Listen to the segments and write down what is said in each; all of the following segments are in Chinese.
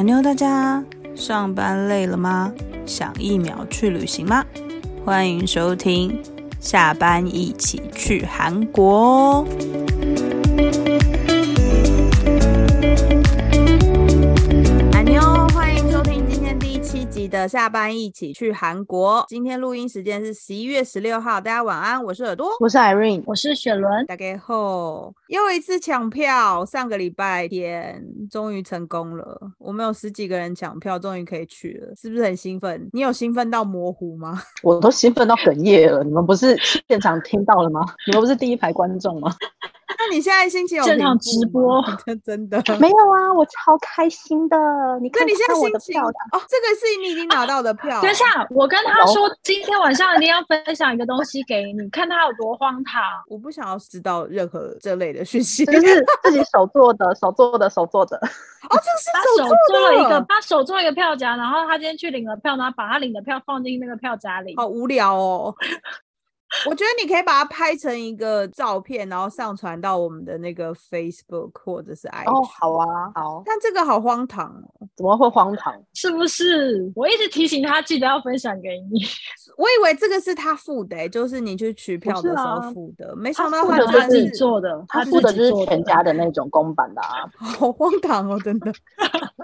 安妞，大家上班累了吗？想一秒去旅行吗？欢迎收听，下班一起去韩国哦。的下班一起去韩国。今天录音时间是十一月十六号，大家晚安，我是耳朵。我是 Irene，我是雪伦，大概后又一次抢票，上个礼拜天终于成功了。我们有十几个人抢票，终于可以去了，是不是很兴奋？你有兴奋到模糊吗？我都兴奋到哽咽了。你们不是现场听到了吗？你们不是第一排观众吗？那你现在心情有现场平复直播 真的？没有啊，我超开心的。你看你现在心情，哦，这个是你已经拿到的票。等一下，我跟他说今天晚上一定要分享一个东西给你，看他有多荒唐。我不想要知道任何这类的讯息。就是自己手做的，手做的，手做的。哦，这他手是手做了一个，的，他手做了一个票夹，然后他今天去领了票，然后把他领的票放进那个票夹里。好无聊哦。我觉得你可以把它拍成一个照片，然后上传到我们的那个 Facebook 或者是 IG。哦，好啊，好，但这个好荒唐哦！怎么会荒唐？是不是？我一直提醒他，记得要分享给你。我以为这个是他付的、欸，就是你去取票的时候啊付的，没想到付他是自己做的，他自付的就是全家的那种公版的啊。好荒唐哦，真的，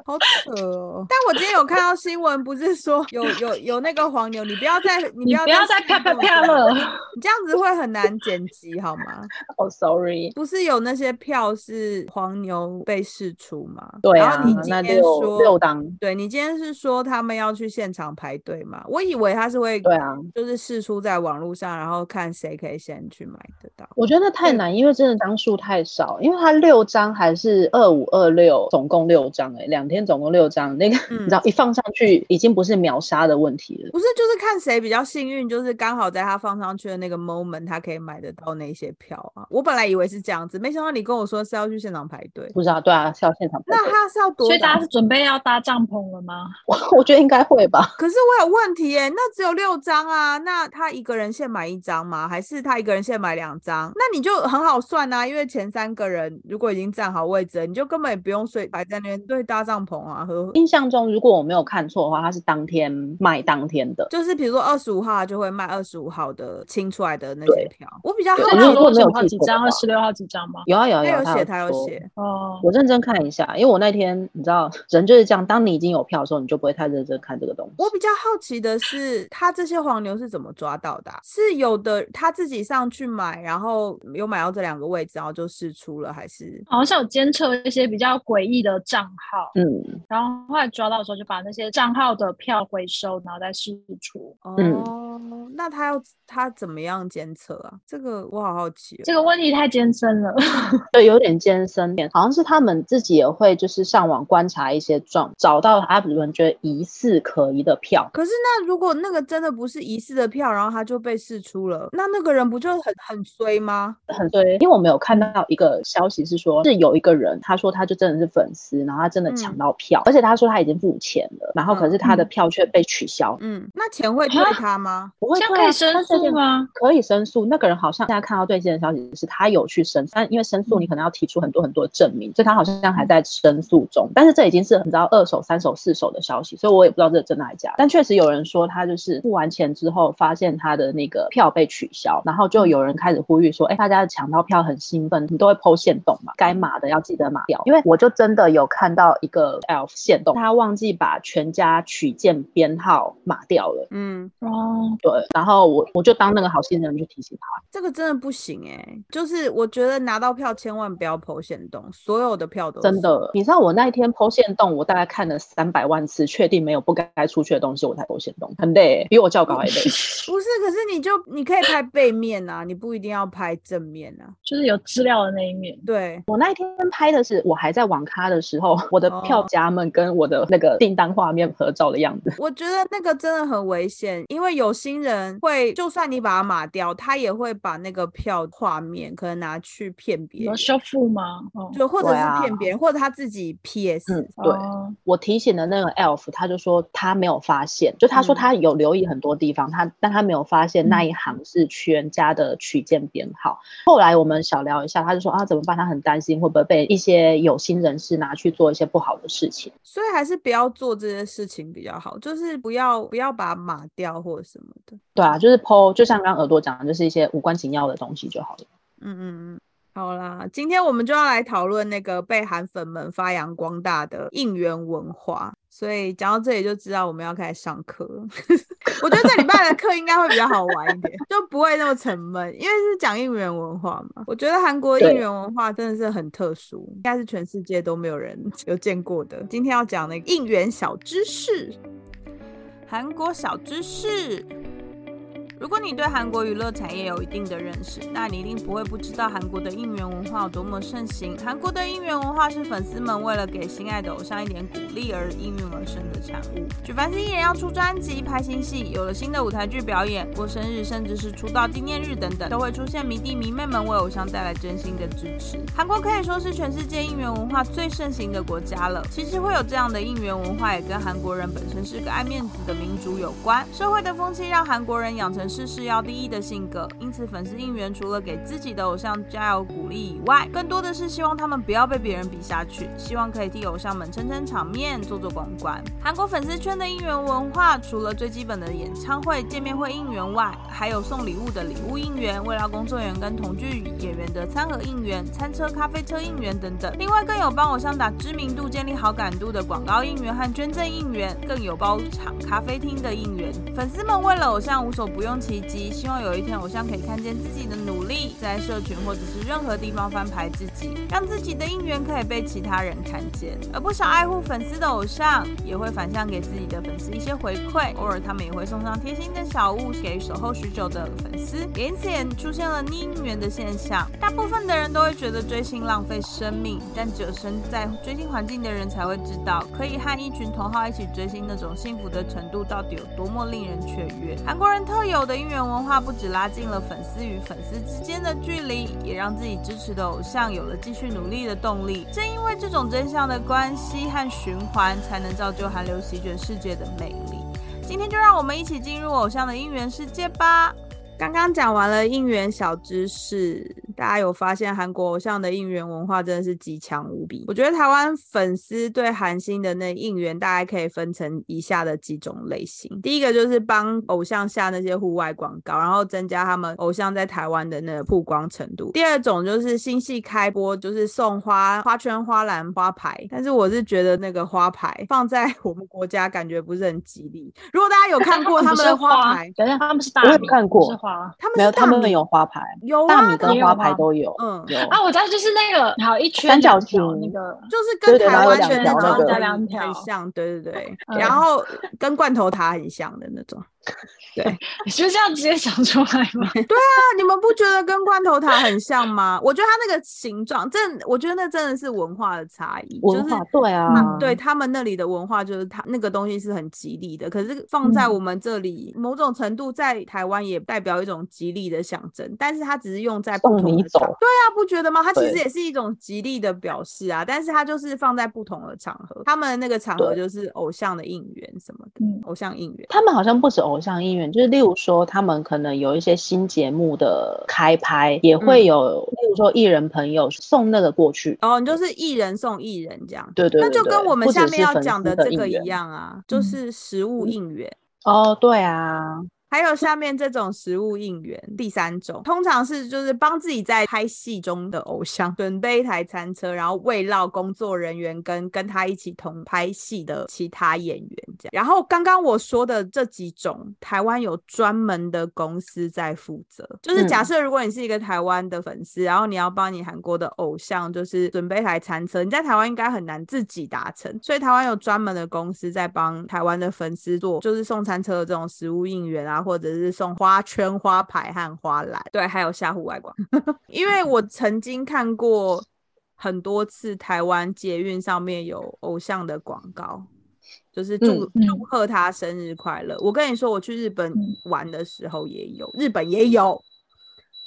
好扯哦。但我今天有看到新闻，不是说有有有那个黄牛，你不要再你不要不要再啪啪啪了。你这样子会很难剪辑好吗？哦，sorry，不是有那些票是黄牛被试出吗？对啊然后你，今天说六档，对你今天是说他们要去现场排队吗？我以为他是会对啊。就是试出在网络上，然后看谁可以先去买得到。我觉得太难，因为真的张数太少，因为他六张还是二五二六，总共六张，哎，两天总共六张，那个、嗯你知道一放上去已经不是秒杀的问题了。不是，就是看谁比较幸运，就是刚好在他放上去的那个 moment，他可以买得到那些票啊。我本来以为是这样子，没想到你跟我说是要去现场排队。不知道，对啊，是要现场排那他是要多所以大家是？准备要搭帐篷了吗？我 我觉得应该会吧。可是我有问题耶，那只有六张啊，那他一个人限买一张吗？还是他一个人限买两张？那你就很好算啊，因为前三个人如果已经占好位置了，你就根本也不用睡，摆在那边对搭帐篷啊，和印象中，如果我没有看错的话，他是当天卖当天的。就是比如说二十五号就会卖二十五号的清出来的那些票。我比较好奇那有如果没有几张，十六号几张吗？有啊有啊啊，他有写，他有。写。哦，我认真看一下，因为我那天你知道，人就是这样，当你已经有票的时候，你就不会太认真看这个东西。我比较好奇的是，他这些黄牛是怎么抓到的啊、是有的他自己上去买，然后有买到这两个位置，然后就试出了，还是？好像是有监测一些比较诡异的账号，嗯，然后后来抓到的时候就把那些账号的票回收，然后再试出。嗯哦，那他要他怎么样监测啊？这个我好好奇、哦。这个问题太艰深了。对，有点艰深点，好像是他们自己也会就是上网观察一些状，找到他比如说觉得疑似可疑的票，可是那如果那个真的不是疑似的票，然后他就被释出了，那那个人不就很很衰吗？很衰，因为我们有看到一个消息是说，是有一个人他说他就真的是粉丝，然后他真的抢嗯到票，而且他说他已经付钱了，然后可是他的嗯票却被取消，嗯，那钱会退啊他吗？不会这样对啊可以申诉吗？可以申诉。那个人好像现在看到最新的消息是他有去申诉，但因为申诉你可能要提出很多很多证明，所以他好像还在申诉中。但是这已经是很知道二手、三手、四手的消息，所以我也不知道这是真的还是假。但确实有人说他就是付完钱之后，发现他的那个票被取消，然后就有人开始呼吁说：“哎，大家抢到票很兴奋，你都会剖线动嘛，该码的要记得码掉。”因为我就真的有看到一个 elf 线动，他忘记把全家取件编号码掉了。嗯，哦，对，然后我我就当那个好心人去提醒他。这个真的不行哎、就是我觉得拿到票千万不要剖线洞，所有的票都真的，你知道我那一天剖线洞，我大概看了三百万次，确定没有不该出去的东西，我才剖线洞，很累，比我教稿还累。不是，可是你就你可以拍背面啊，你不一定要拍正面啊。就是有资料的那一面。对，我那一天拍的是我还在网咖的时候，我的哦票夹们跟我的那个订单画面合照的样子。我觉得那个真的很危险，因为有心人会，就算你把码掉，他也会把那个票画面可能拿去骗别人，有修复吗？哦，就或者是骗别人，或者他自己 PS。嗯，对。哦我提醒的那个 elf，他就说他没有发现，就他说嗯他有留意很多地方，他但他没有发现那嗯一行是全家的取件编号。后来我们小聊一下，他就说啊怎么办？他很担心会不会被一些有心人士拿去做一些不好的事情。所以还是不要做这些事情比较好，就是不要不要把它码掉或者什么的。对啊，就是 PO，就像刚刚耳朵讲的，就是一些无关紧要的东西就好了。嗯嗯嗯，好啦，今天我们就要来讨论那个被韩粉们发扬光大的应援文化。所以讲到这里就知道我们要开始上课了。我觉得这礼拜的课应该会比较好玩一点，就不会那么沉闷，因为是讲应援文化嘛。我觉得韩国应援文化真的是很特殊，应该是全世界都没有人 有见过的。今天要讲那个应援小知识，韩国小知识。如果你对韩国娱乐产业有一定的认识，那你一定不会不知道韩国的应援文化有多么盛行。韩国的应援文化是粉丝们为了给心爱的偶像一点鼓励而应运而生的产物。举凡是艺人要出专辑、拍新戏，有了新的舞台剧表演、过生日，甚至是出道纪念日等等，都会出现迷弟迷妹们为偶像带来真心的支持。韩国可以说是全世界应援文化最盛行的国家了。其实会有这样的应援文化，也跟韩国人本身是个爱面子的民族有关。社会的风气让韩国人养成事事要第一的性格，因此粉丝应援除了给自己的偶像加油鼓励以外，更多的是希望他们不要被别人比下去，希望可以替偶像们撑撑场面、做做公关。韩国粉丝圈的应援文化，除了最基本的演唱会、见面会应援外，还有送礼物的礼物应援、为了工作人员跟同剧演员的餐盒应援、餐车、咖啡车应援等等。另外，更有帮偶像打知名度、建立好感度的广告应援和捐赠应援，更有包场咖啡厅的应援。粉丝们为了偶像无所不用奇迹，希望有一天偶像可以看见自己的努力，在社群或者是任何地方翻牌自己，让自己的应援可以被其他人看见。而不少爱护粉丝的偶像，也会反向给自己的粉丝一些回馈，偶尔他们也会送上贴心的小物给守候许久的粉丝，也因此出现了逆应援的现象。大部分的人都会觉得追星浪费生命，但只有身在追星环境的人才会知道，可以和一群同好一起追星那种幸福的程度到底有多么令人雀跃。韩国人特有的应援文化，不止拉近了粉丝与粉丝之间的距离，也让自己支持的偶像有了继续努力的动力。正因为这种真相的关系和循环，才能造就韩流席卷世界的魅力。今天就让我们一起进入偶像的应援世界吧。刚刚讲完了应援小知识，大家有发现韩国偶像的应援文化真的是极强无比。我觉得台湾粉丝对韩星的那应援大概可以分成以下的几种类型。第一个就是帮偶像下那些户外广告，然后增加他们偶像在台湾的那个曝光程度。第二种就是新戏开播，就是送花、花圈、花篮、花牌。但是我是觉得那个花牌放在我们国家感觉不是很吉利。如果大家有看过他们的花牌，等一下，他们是大我有米，看过花。没有，他们没有他们米有花牌，有大米跟花牌都有。嗯有啊，我知道，就是那个好一圈三角形那个，就是跟台湾两条那种很加两条很像，对对对，嗯然后跟罐头塔很像的那种。对 你就这样直接想出来吗？对啊你们不觉得跟罐头塔很像吗？我觉得它那个形状，真的我觉得那真的是文化的差异，文化就是对啊，他对他们那里的文化就是它那个东西是很吉利的，可是放在嗯我们这里，某种程度在台湾也代表一种吉利的象征，但是它只是用在不同的场对啊，不觉得吗？它其实也是一种吉利的表示啊，但是它就是放在不同的场合，他们那个场合就是偶像的应援什么的，嗯偶像应援。他们好像不止偶像应援，就是例如说，他们可能有一些新节目的开拍，也会嗯有，例如说艺人朋友送那个过去。哦，你就是艺人送艺人这样，对对对那就跟我们下面要讲的这个一样啊，就嗯是食物应援。哦，对啊，还有下面这种食物应援，第三种通常是就是帮自己在拍戏中的偶像准备一台餐车，然后慰劳工作人员跟跟他一起同拍戏的其他演员这样。然后刚刚我说的这几种，台湾有专门的公司在负责，就是假嗯。设如果你是一个台湾的粉丝，然后你要帮你韩国的偶像就是准备一台餐车，你在台湾应该很难自己达成，所以台湾有专门的公司在帮台湾的粉丝做，就是送餐车的这种食物应援啊，或者是送花圈、花牌和花篮，对，还有下户外广。因为我曾经看过很多次台湾捷运上面有偶像的广告。就是祝嗯祝贺他生日快乐。我跟你说，我去日本嗯玩的时候也有，日本也有，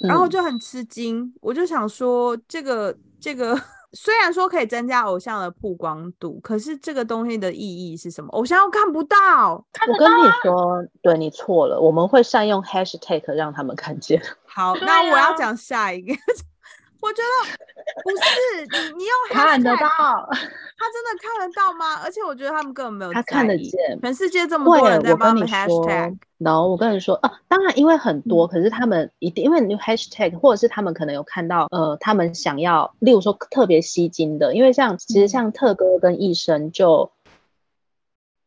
然后嗯就很吃惊，我就想说，这个这个虽然说可以增加偶像的曝光度，可是这个东西的意义是什么？偶像又看不到。我跟你说，对你错了，我们会善用 hashtag 让他们看见。好，那我要啊讲下一个。我觉得不是你，你用看得 hashtag 到，他真的看得到吗？而且我觉得他们根本没有他看得见。全世界这么，多人在我帮你说 hashtag，，no，我跟你说啊，当然因为很多，可是他们一定因为你 hashtag 或者是他们可能有看到，呃，他们想要，例如说特别吸睛的，因为像其实像特哥跟医生就。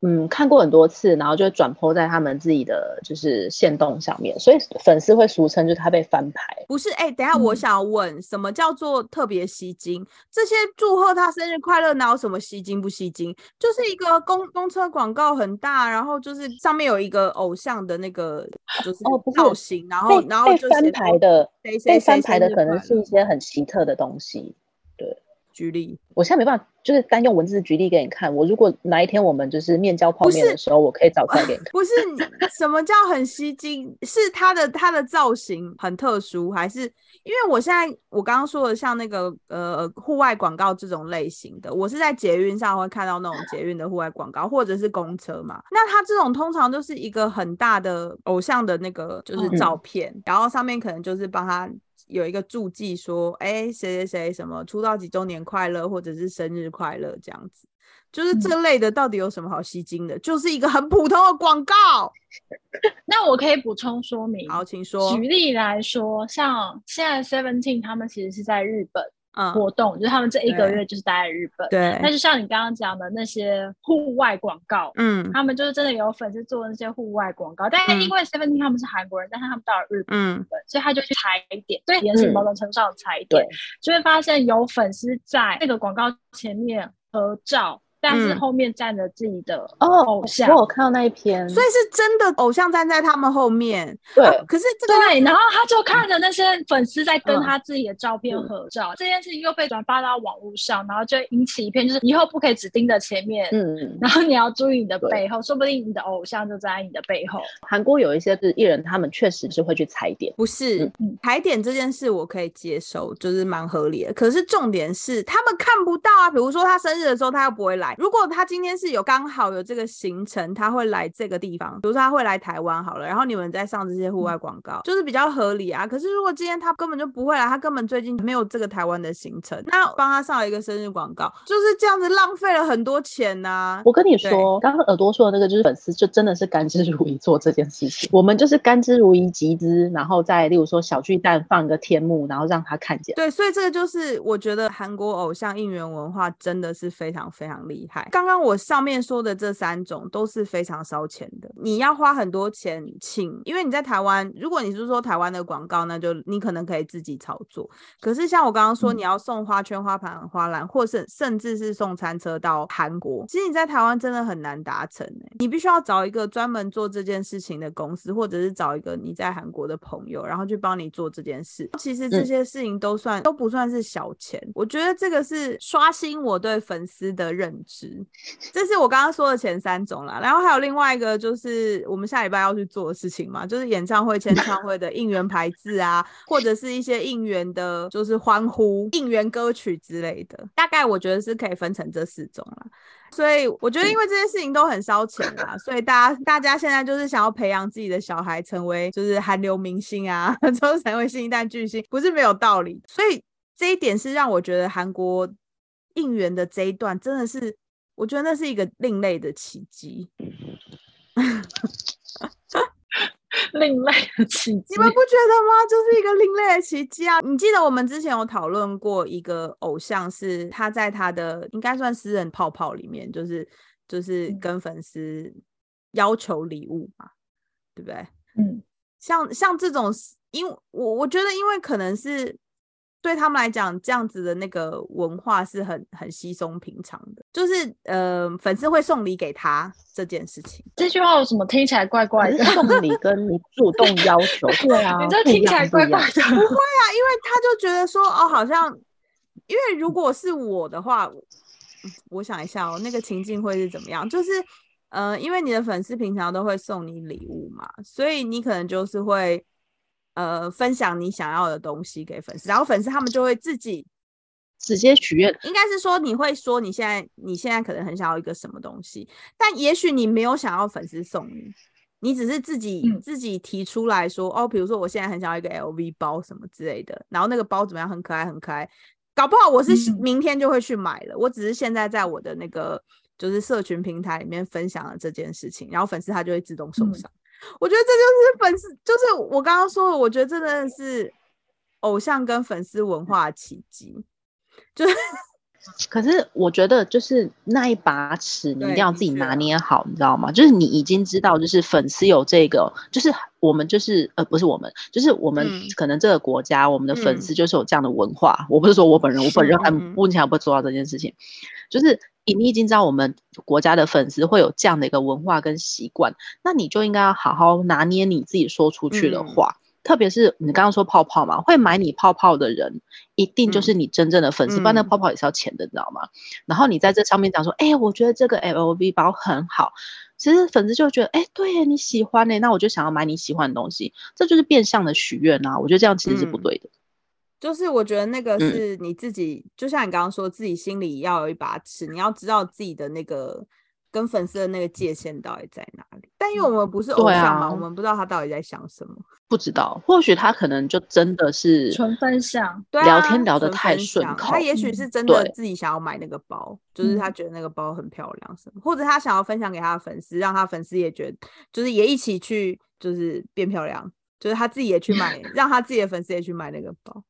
嗯，看过很多次，然后就转 po 在他们自己的就是线动上面，所以粉丝会俗称就是他被翻牌。不是？哎、等一下我嗯想要问，什么叫做特别吸睛？这些祝贺他生日快乐，哪有什么吸睛不吸睛？就是一个公公车广告很大，然后就是上面有一个偶像的那个就是造型，然后然后被翻就写说牌的，被翻牌的可能是一些很奇特的东西。举例。我现在没办法，就是单用文字举例给你看。我如果哪一天我们就是面交泡面的时候，我可以找出来给你 看。不是什么叫很吸睛？是它的它的造型很特殊，还是因为我现在我刚刚说的像那个呃户外广告这种类型的，我是在捷运上会看到那种捷运的户外广告，或者是公车嘛。那它这种通常都是一个很大的偶像的那个就是嗯照片，然后上面可能就是帮他。有一个注记说，哎、谁谁谁什么出道几周年快乐，或者是生日快乐这样子，就是这类的，到底有什么好吸睛的？就是一个很普通的广告。那我可以补充说明。好，请说举。例来说，像现在 Seventeen 他们其实是在日本嗯，活动，就是他们这一个月就是待在日本。对。那，就像你刚刚讲的那些户外广告，嗯。他们就是真的有粉丝做那些户外广告，但是因为 Seventeen 他们是韩国人，但是他们到了日本，嗯。所以他就去踩点，对也是嗯某种程度上的踩点，对。就会发现有粉丝在那个广告前面合照，但是嗯后面站着自己的哦偶像。我看到那一篇，所以是真的偶像站在他们后面。对、啊可是这个对，然后他就看着那些粉丝在跟嗯他自己的照片嗯合照，这件事情又被转发到网络上，然后就引起一片，就是以后不可以只盯着前面，嗯，然后你要注意你的背后，说不定你的偶像就在你的背后。韩国有一些是艺人，他们确实是会去踩点。不是嗯踩点这件事，我可以接受，就是蛮合理的。可是重点是他们看不到啊，比如说他生日的时候他又不会来。如果他今天是有刚好有这个行程，他会来这个地方，比如说他会来台湾好了，然后你们再上这些户外广告，就是比较合理啊。可是如果今天他根本就不会来，他根本最近没有这个台湾的行程，那帮他上了一个生日广告，就是这样子浪费了很多钱呐、我跟你说，刚刚耳朵说的那个，就是粉丝就真的是甘之如饴做这件事情。我们就是甘之如饴集资，然后再例如说小巨蛋放个天幕，然后让他看见。对，所以这个就是我觉得韩国偶像应援文化真的是非常非常厉害。刚刚我上面说的这三种都是非常烧钱的，你要花很多钱请，因为你在台湾，如果你是说台湾的广告，那就你可能可以自己操作。可是像我刚刚说，嗯你要送花圈、花盘、花篮，或是甚至是送餐车到韩国，其实你在台湾真的很难达成、欸、你必须要找一个专门做这件事情的公司，或者是找一个你在韩国的朋友，然后去帮你做这件事。其实这嗯些事情都算、都不算是小钱，我觉得这个是刷新我对粉丝的认知。这是我刚刚说的前三种啦，然后还有另外一个就是我们下礼拜要去做的事情嘛，就是演唱会、签唱会的应援牌子啊，或者是一些应援的，就是欢呼、应援歌曲之类的。大概我觉得是可以分成这四种啦。所以我觉得，因为这些事情都很烧钱啦，所以大家大家现在就是想要培养自己的小孩成为就是韩流明星啊，就是成为新一代巨星，不是没有道理。所以这一点是让我觉得韩国应援的这一段真的是，我觉得那是一个另类的奇迹。另类的奇迹你。们不觉得吗？就是一个另类的奇迹啊！你记得我们之前有讨论过一个偶像，是他在他的应该算私人泡泡里面，就是就是嗯跟粉丝要求礼物嘛，对不对？嗯，像像这种，因为我我觉得，因为可能是对他们来讲，这样子的那个文化是很很稀松平常的，就是呃，粉丝会送礼给他这件事情。这句话有什么听起来怪怪的？送礼跟你主动要求，对啊，你这不一听起来怪怪的。不会啊，因为他就觉得说，哦，好像，因为如果是我的话，嗯我想一下哦，那个情境会是怎么样？就是呃，因为你的粉丝平常都会送你礼物嘛，所以你可能就是会呃分享你想要的东西给粉丝，然后粉丝他们就会自己直接许愿，应该是说你会说你现在你现在可能很想要一个什么东西，但也许你没有想要粉丝送你，你只是自己、嗯。自己提出来说哦，比如说我现在很想要一个 LV 包什么之类的，然后那个包怎么样，很可爱很可爱，搞不好我是嗯。明天就会去买了，我只是现在在我的那个就是社群平台里面分享了这件事情，然后粉丝他就会自动送嗯。上。我觉得这就是粉丝，就是我刚刚说的，我觉得这真的是偶像跟粉丝文化的奇迹。就是可是我觉得就是那一把尺，你一定要自己拿捏好，你知道吗？就是你已经知道，就是粉丝有这个，就是我们就是呃不是我们，就是我们嗯可能这个国家，我们的粉嗯丝就是有这样的文化。我不是说我本人，我本人还目前还不会做到这件事情，就是你你已经知道我们国家的粉丝会有这样的一个文化跟习惯，那你就应该要好好拿捏你自己说出去的嗯话。特别是你刚刚说泡泡嘛，会买你泡泡的人，一定就是你真正的粉丝，不然那嗯泡泡也是要钱的，你知道吗？然后你在这上面讲说，哎、我觉得这个 LV 包很好，其实粉丝就觉得，哎、对耶，你喜欢呢，那我就想要买你喜欢的东西，这就是变相的许愿啊！我觉得这样其实是不嗯对的。就是我觉得那个嗯是你自己，就像你刚刚说，自己心里要有一把尺，你要知道自己的那个跟粉丝的那个界限到底在哪里。但因为我们不是偶像嘛，啊我们不知道他到底在想什么。不知道，或许他可能就真的是纯分享，聊天聊得太顺口他也许嗯是真的对自己想要买那个包，就是他嗯觉得那个包很漂亮什么，或者他想要分享给他的粉丝，让他粉丝也觉得，就是也一起去，就是变漂亮，就是他自己也去买，让他自己的粉丝也去买那个包。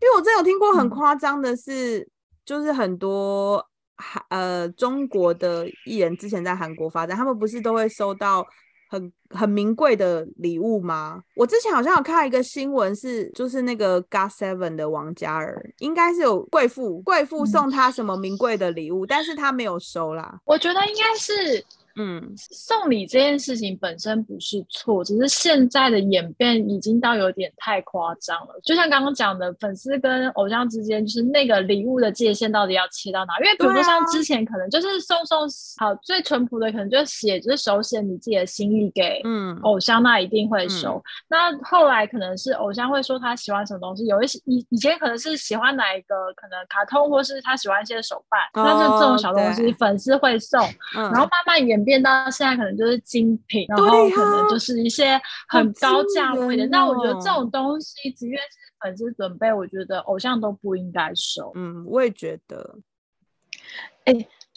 因为我真有听过很嗯夸张的是，就是很多韩呃中国的艺人之前在韩国发展，他们不是都会收到很很名贵的礼物吗？我之前好像有看到一个新闻是，就是那个 GOT Seven 的王嘉尔，应该是有贵妇贵妇嗯送他什么名贵的礼物，但是他没有收啦。我觉得应该是嗯，送礼这件事情本身不是错，只是现在的演变已经到有点太夸张了。就像刚刚讲的，粉丝跟偶像之间，就是那个礼物的界限到底要切到哪？因为比如说像之前可能就是送送好最淳朴的，可能就写就是手写你自己的心意给嗯偶像，那一定会收。那后来可能是偶像会说他喜欢什么东西，有一些以以前可能是喜欢哪一个可能卡通，或是他喜欢一些手办，那就这种小东西粉丝会送。嗯，然后慢慢演变到现在，可能就是精品，然后可能就是一些很高价位的。那我觉得这哦种东西，即便是粉丝准备，我觉得偶像都不应该收。嗯，我也觉得，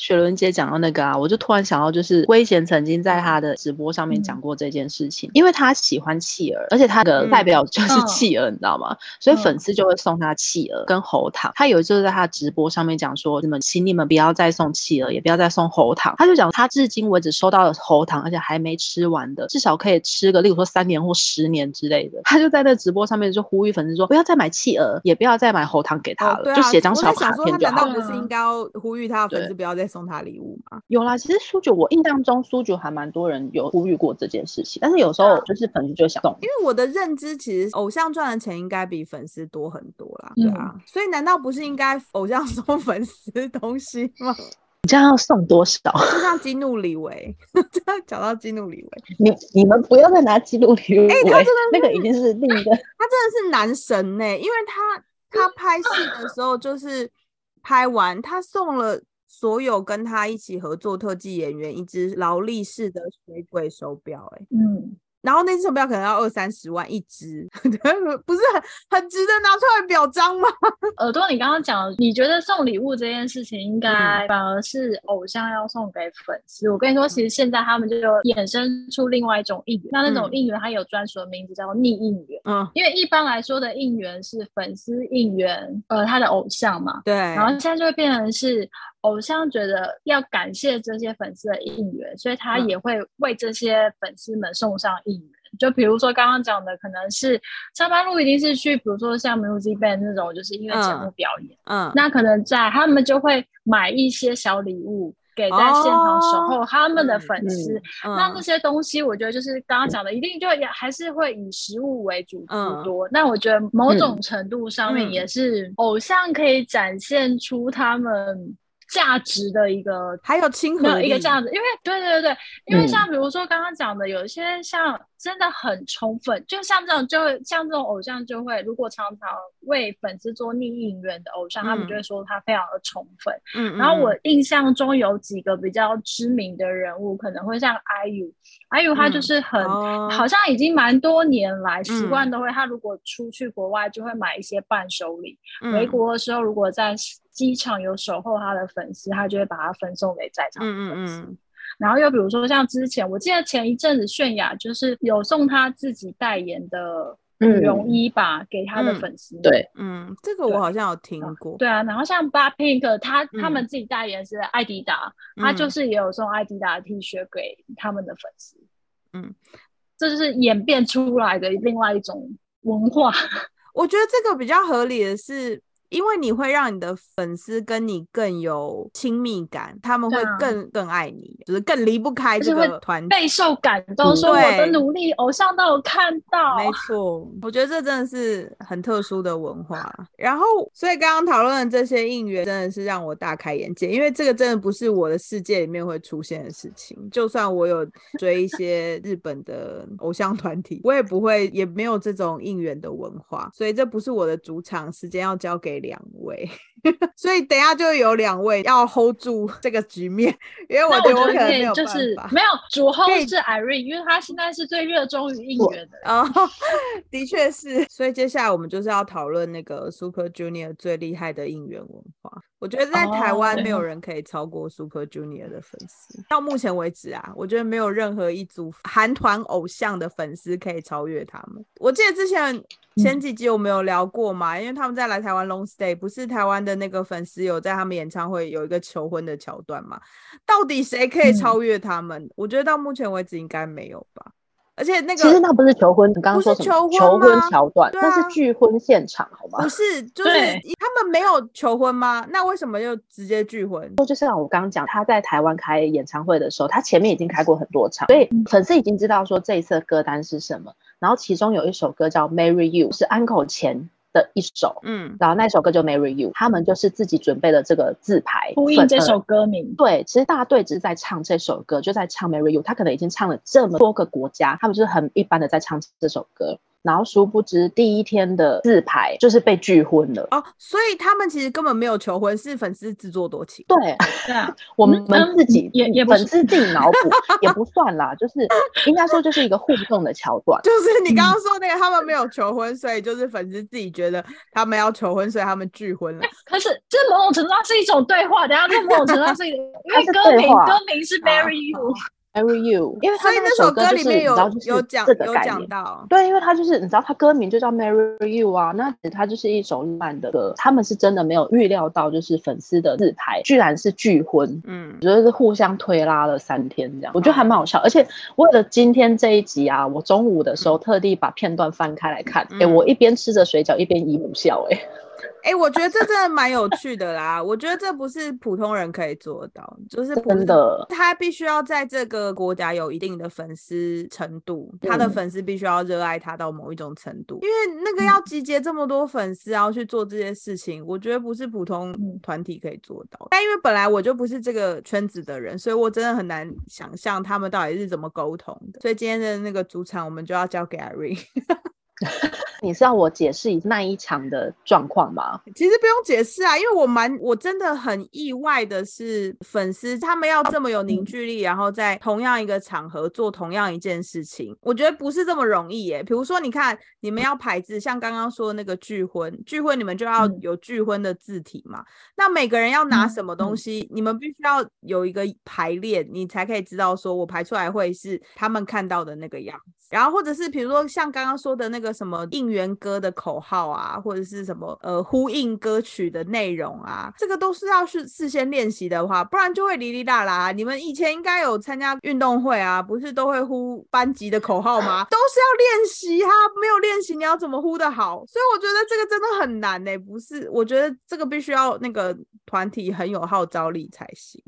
雪伦姐讲到那个啊，我就突然想到，就是圭贤曾经在他的直播上面嗯讲过这件事情，因为他喜欢企鹅，而且他的代表就是嗯企鹅，你知道吗？所以粉嗯丝就会送他企鹅跟喉糖。他有一次在他的直播上面讲说，你们请你们不要再送企鹅，也不要再送喉糖。他就讲他至今为止收到的喉糖，而且还没吃完的，至少可以吃个，例如说三年或十年之类的。他就在那直播上面就呼吁粉丝说，不要再买企鹅，也不要再买喉糖给他了，哦啊，就写张小卡片就好了。难道不是应该要呼吁他的粉丝不要再送他礼物吗？有啦，其实苏九，我印象中苏九还蛮多人有呼吁过这件事情，但是有时候就是粉丝就想送，因为我的认知，其实偶像赚的钱应该比粉丝多很多啦，对啊，所以难道不是应该偶像送粉丝东西吗？你这样要送多少？就像激怒李维，这样讲到激怒李维，你你们不要再拿激怒李维哎他真的那个已经是另一个，他真的是男神呢、因为他他拍戏的时候就是拍完，他送了所有跟他一起合作特技演员一只劳力士的水鬼手表、欸，嗯，然后那只手表可能要二三十万一只，不是很很值得拿出来表彰吗？耳朵，你刚刚讲，你觉得送礼物这件事情，应嗯该反而是偶像要送给粉丝。我跟你说，其实现在他们就有衍生出另外一种应援，那那种嗯应援它有专属的名字，叫做逆应援。嗯，因为一般来说的应援是粉丝应援，呃，他的偶像嘛，对，然后现在就会变成是偶像觉得要感谢这些粉丝的应援，所以他嗯也会为这些粉丝们送上应援。就比如说刚刚讲的，可能是上班路一定是去，比如说像 music band 那种，就是音乐节目嗯表演，嗯，那可能在他们就会买一些小礼物给在现场守候他们的粉丝。嗯那那些东西，我觉得就是刚刚讲的，一定就也还是会以食物为主嗯居多。那我觉得某种程度上面嗯也是偶像可以展现出他们价值的一个，还有亲和力，一个价值，因为对对对对，因为嗯。像比如说刚刚讲的，有一些像真的很充分，就像这种就会像这种偶像就会，如果常常为粉丝做逆应援的偶像，他们就嗯会说他非常的充分。嗯，嗯，然后我嗯印象中有几个比较知名的人物，可能会像 IU，IU 他就嗯是很、哦好像已经蛮多年来习嗯。惯都会，他如果出去国外就会买一些伴手礼，回嗯国的时候如果在机场有守候他的粉丝，他就会把它分送给在场的嗯粉丝。然后又比如说像之前，我记得前一阵子泫雅就是有送他自己代言的羽绒衣吧，给他的嗯粉丝。对，嗯，这个我好像有听过，对啊，然后像 BLACKPINK，他他嗯们自己代言是艾迪达，他就嗯是也有送艾迪达的 T 恤给他们的粉丝。嗯，这就是演变出来的另外一种文化。我觉得这个比较合理的是，因为你会让你的粉丝跟你更有亲密感，他们会更、更爱你，就是更离不开这个团体。备受感动，嗯说我的努力，偶像都有看到。没 错，我觉得这真的是很特殊的文化。然后，所以刚刚讨论的这些应援，真的是让我大开眼界，因为这个真的不是我的世界里面会出现的事情。就算我有追一些日本的偶像团体，我也不会，也没有这种应援的文化，所以这不是我的主场，时间要交给两位。所以等一下就有两位要 hold 住这个局面，因为我那觉得我可能没有办就是法。没有主后可以是 Irene，因为他现在是最热衷于应援的人。哦，的确是。所以接下来我们就是要讨论那个 Super Junior 最厉害的应援文化。我觉得在台湾哦没有人可以超过 Super Junior 的粉丝，到目前为止啊，我觉得没有任何一组韩团偶像的粉丝可以超越他们。我记得之前前几集我们有聊过嘛，因为他们在来台湾 long stay，不是台湾的那个粉丝有在他们演唱会有一个求婚的桥段嘛？到底谁可以嗯超越他们？我觉得到目前为止应该没有吧。而且那个其实那不是求婚，你刚刚说什么？求婚求婚桥段，对那是啊聚婚现场，好吗不？是，就是他们没有求婚吗？那为什么又直接拒婚？就像我刚刚讲，他在台湾开演唱会的时候，他前面已经开过很多场，所以粉丝已经知道说这一次的歌单是什么。然后其中有一首歌叫《Marry You》，是安口前的一首。嗯，然后那首歌就《Marry You》，他们就是自己准备了这个字牌，呼应这首歌名。对，其实大队只是在唱这首歌，就在唱《Marry You》，他可能已经唱了这么多个国家，他们就是很一般的在唱这首歌。然后殊不知第一天的自拍就是被拒婚了。哦，所以他们其实根本没有求婚，是粉丝自作多情。对对啊，我们嗯自己也也粉丝自己脑补，也不算啦，就是 应该说就是一个互动的桥段。就是你嗯刚刚说那个，他们没有求婚，所以就是粉丝自己觉得他们要求婚，所以他们拒婚了。可是这某种程度上是一种对话。等一下，这某种程度上是一个，因为歌名歌名是 Marry You，Marry You，因为他那首首歌里面有有讲这个有讲。到，对，因为他就是你知道，他歌名就叫 Marry You 啊，那他就是一首浪漫的歌。他们是真的没有预料到，就是粉丝的自拍居然是拒婚，嗯我，觉得是互相推拉了三天这样，我觉得还蛮好笑。而且为了今天这一集啊，我中午的时候特地把片段翻开来看，哎、嗯我一边吃着水饺一边姨母笑、哎，哎、我觉得这真的蛮有趣的啦。我觉得这不是普通人可以做到，就是真的他必须要在这个国家有一定的粉丝程度，他的嗯粉丝必须要热爱他到某一种程度，因为那个要集结这么多粉丝，然后去做这些事情，我觉得不是普通嗯团体可以做到。但因为本来我就不是这个圈子的人，所以我真的很难想象他们到底是怎么沟通的。所以今天的那个主场，我们就要交给 Irene。你是要我解释一那一场的状况吗？其实不用解释啊，因为我蛮我真的很意外的是，粉丝他们要这么有凝聚力，然后在同样一个场合做同样一件事情，我觉得不是这么容易耶。比如说，你看你们要排字，像刚刚说的那个聚婚，聚婚你们就要嗯有聚婚的字体嘛，那每个人要拿嗯什么东嗯西，你们必须要有一个排列，你才可以知道说我排出来会是他们看到的那个样子。然后或者是比如说像刚刚说的那个什么应援歌的口号啊，或者是什么呃呼应歌曲的内容啊，这个都是要是事先练习的话，不然就会哩哩啦啦。你们以前应该有参加运动会啊，不是都会呼班级的口号吗？都是要练习啊，没有练习你要怎么呼的好？所以我觉得这个真的很难呢、不是？我觉得这个必须要那个团体很有号召力才行。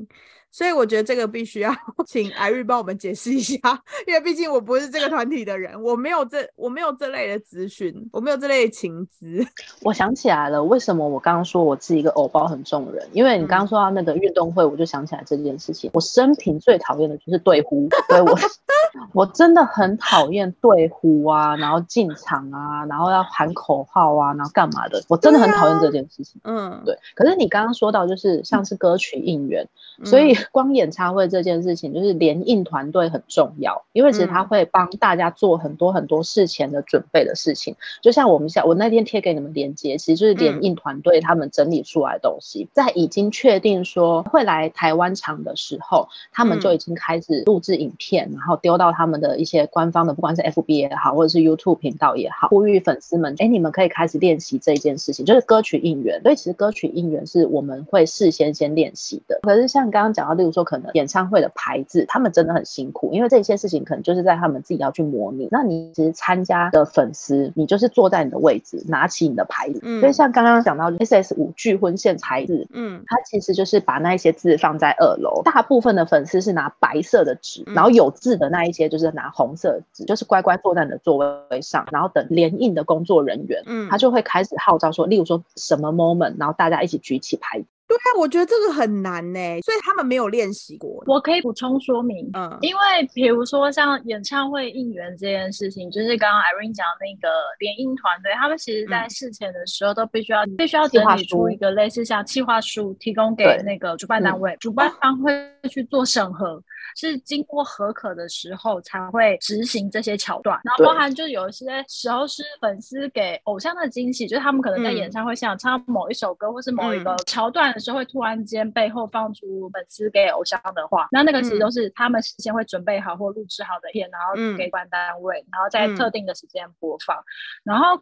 所以我觉得这个必须要 请艾瑞帮我们解释一下，因为毕竟我不是这个团体的人，我没有这我没有这类的资讯，我没有这类的情资。我想起来了，为什么我刚刚说我是一个偶包很重的人？因为你刚刚说到那个运动会，我就想起来这件事情。我生平最讨厌的就是对呼，对我 我真的很讨厌对呼啊，然后进场啊，然后要喊口号啊，然后干嘛的？我真的很讨厌这件事情。嗯，对。可是你刚刚说到，就是像是歌曲应援，所以光演唱会这件事情，就是联映团队很重要，因为其实他会帮大家做很多很多事前的准备的事情。就像我们像我那天贴给你们连接，其实就是联映团队他们整理出来的东西，在已经确定说会来台湾场的时候，他们就已经开始录制影片，然后丢到他们的一些官方的，不管是 FB 也好，或者是 YouTube 频道也好，呼吁粉丝们，哎，你们可以开始练习这一件事情，就是歌曲应援。所以其实歌曲应援是我们会事先先练习的。可是像刚刚讲到，例如说可能演唱会的牌子，他们真的很辛苦，因为这些事情可能就是在他们自己要去模拟。那你其实参加的粉丝，你就是坐在你的位置，拿起你的牌子。嗯所以像刚刚讲到 S S 五聚婚献牌子，嗯，它其实就是把那一些字放在二楼，大部分的粉丝是拿白色的纸，然后有字的那一些就是拿红色纸，就是乖乖坐在你的座位上，然后等联印的工作人员，嗯他就会开始号召说，例如说什么 moment，然后大家一起举起牌子。对啊，我觉得这个很难呢，所以他们没有练习过。我可以补充说明，嗯因为比如说像演唱会应援这件事情，就是刚刚 Irene 讲的那个联姻团队，他们其实在嗯事前的时候都必须要必须要整理出一个类似像计划书，提供给那个主办单位，主办方会去做审核。是经过合可的时候才会执行这些桥段，然后包含就有一些时候是粉丝给偶像的惊喜，就是他们可能在演嗯。唱会现场唱某一首歌或是某一个嗯。桥段的时候，会突然间背后放出粉丝给偶像的话，那那个其实嗯。都是他们事先会准备好或录制好的片，然后嗯。给主办单位，然后在嗯。特定的时间播放，然后。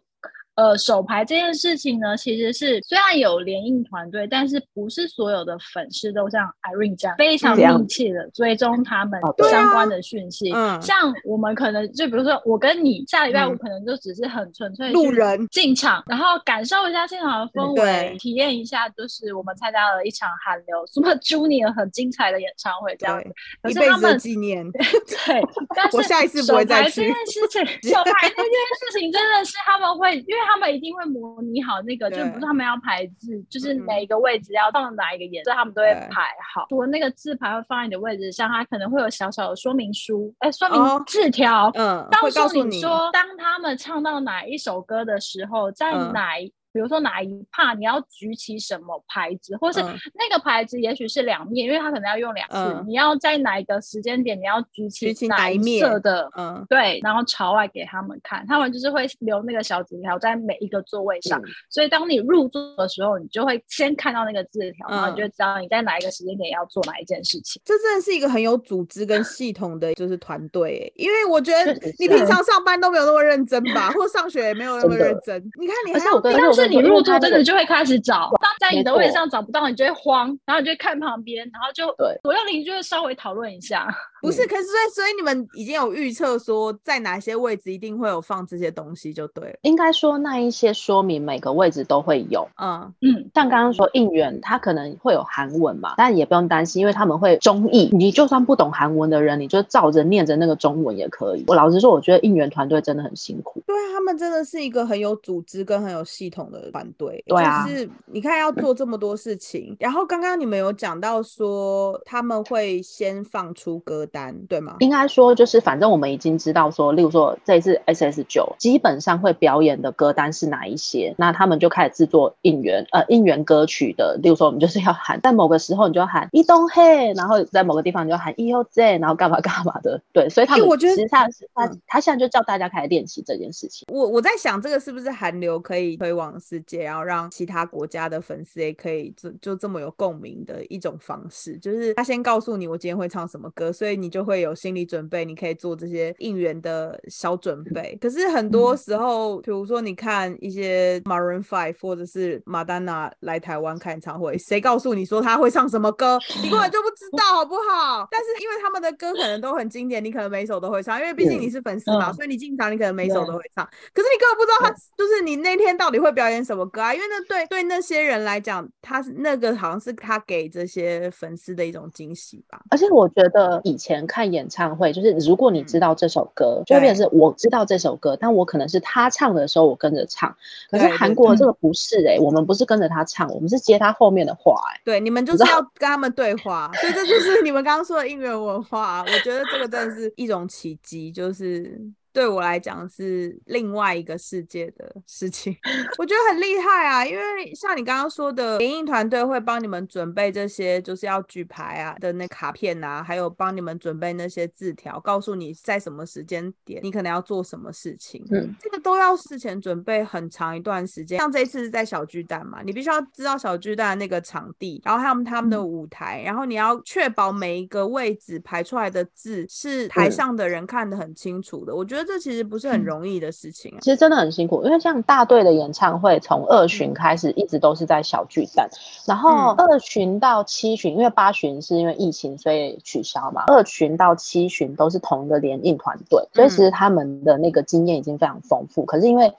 呃，手牌这件事情呢，其实是虽然有联映团队，但是不是所有的粉丝都像 Irene 这样非常密切的追踪他们相关的讯息。嗯像我们可能就比如说我跟你下礼拜五嗯可能就只是很纯粹路人进场，然后感受一下现场的氛围，体验一下，就是我们参加了一场韩流 Super Junior 很精彩的演唱会这样子。一辈子的是他们纪念。对，但是我下一次不会再去手牌这件事情，手牌这件事情真的是他们会，因为他们一定会模拟好那个，就对不是他们要排字，就是嗯每一个位置要放哪一个颜色，他们都会排好。除了那个字牌会放在你的位置上，它可能会有小小的说明书，哎，说哦。明字条，嗯，告诉你。说，当他们唱到哪一首歌的时候，在嗯。哪一。比如说哪一帕你要举起什么牌子，或是嗯那个牌子也许是两面，因为它可能要用两次。嗯你要在哪一个时间点你要举起哪一面色的，嗯对，然后朝外给他们看，他们就是会留那个小纸条在每一个座位上。嗯所以当你入座的时候，你就会先看到那个字条，然后你嗯就知道你在哪一个时间点要做哪一件事情。这真的是一个很有组织跟系统的就是团队欸，因为我觉得你平常上班都没有那么认真吧，或上学也没有那么认真。你看你而且我对定但是你入座真的就就会开始找，当在你的位置上找不到，你就会慌，然后你就会看旁边，然后就对左右邻居会稍微讨论一下。不是，可是所以所以你们已经有预测说在哪些位置一定会有放这些东西就对了。应该说那一些说明每个位置都会有。嗯嗯，像刚刚说应援，它可能会有韩文嘛，但也不用担心，因为他们会中译。你就算不懂韩文的人，你就照着念着那个中文也可以。我老实说，我觉得应援团队真的很辛苦。对啊，他们真的是一个很有组织跟很有系统的团队。对啊就是你看要做这么多事情，然后刚刚你们有讲到说他们会先放出歌单，对吗？应该说，就是反正我们已经知道说，例如说这一次 S S 九基本上会表演的歌单是哪一些，那他们就开始制作应援呃应援歌曲的。例如说，我们就是要喊，在某个时候你就要喊一东嘿，然后在某个地方你就喊 E O Z，然后干嘛干嘛的。对，所以他们我觉得他嗯他现在就叫大家开始练习这件事情。我我在想，这个是不是韩流可以推广世界，然后让其他国家的粉丝也可以就就这么有共鸣的一种方式？就是他先告诉你我今天会唱什么歌，所以你就会有心理准备，你可以做这些应援的小准备。可是很多时候，比如说你看一些 Maroon Five 或者是马丹娜来台湾开演唱会，谁告诉你说他会唱什么歌？你根本就不知道，好不好？但是因为他们的歌可能都很经典，你可能每首都会唱，因为毕竟你是粉丝嘛，嗯所以你进场你可能每首都会唱。可是你根本不知道他就是你那天到底会表演演什么歌啊，因为那对对那些人来讲，他是那个好像是他给这些粉丝的一种惊喜吧。而且我觉得以前看演唱会，就是如果你知道这首歌，就会变成是我知道这首歌，但我可能是他唱的时候我跟着唱。可是韩国这个不是哎、我们不是跟着他唱，我们是接他后面的话哎、对，你们就是要跟他们对话，所以这就是你们刚刚说的应援文化。我觉得这个真的是一种奇迹，就是对我来讲是另外一个世界的事情，我觉得很厉害啊。因为像你刚刚说的，联映团队会帮你们准备这些就是要举牌啊的那卡片啊，还有帮你们准备那些字条，告诉你在什么时间点你可能要做什么事情。嗯，这个都要事前准备很长一段时间。像这一次是在小巨蛋嘛，你必须要知道小巨蛋那个场地，然后还有他们的嗯舞台，然后你要确保每一个位置排出来的字是台嗯上的人看得很清楚的。我觉得这其实不是很嗯容易的事情啊。其实真的很辛苦，因为像大队的演唱会，从二巡开始一直都是在小巨蛋，然后嗯二巡到七巡，因为八巡是因为疫情所以取消嘛，二巡到七巡都是同一个联映团队，所以其实他们的那个经验已经非常丰富。可是因为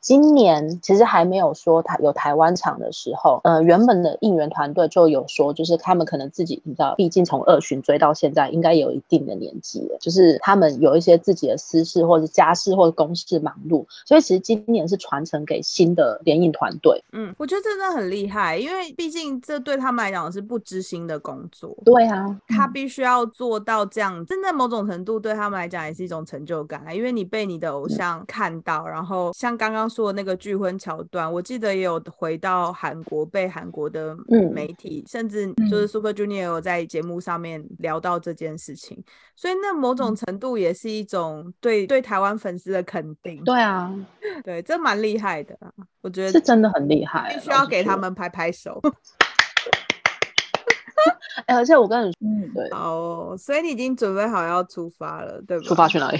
今年其实还没有说台有台湾场的时候，呃，原本的应援团队就有说，就是他们可能自己你知道，毕竟从二巡追到现在，应该有一定的年纪了，就是他们有一些自己的私事或者家事或者公事忙碌，所以其实今年是传承给新的联映团队。嗯，我觉得真的很厉害，因为毕竟这对他们来讲是不知心的工作。对啊，他必须要做到这样，真的某种程度对他们来讲也是一种成就感啊，因为你被你的偶像看到，然后像刚刚说的那个拒婚桥段，我记得也有回到韩国，被韩国的嗯媒体，甚至就是 Super Junior 有在节目上面聊到这件事情，所以那某种程度也是一种对对台湾粉丝的肯定，对啊，对，这蛮厉害的啊，我觉得是真的很厉害，必须要。给他们拍拍手。哎、而且我跟你说，嗯，对，哦，所以你已经准备好要出发了，对吧？出发去哪里？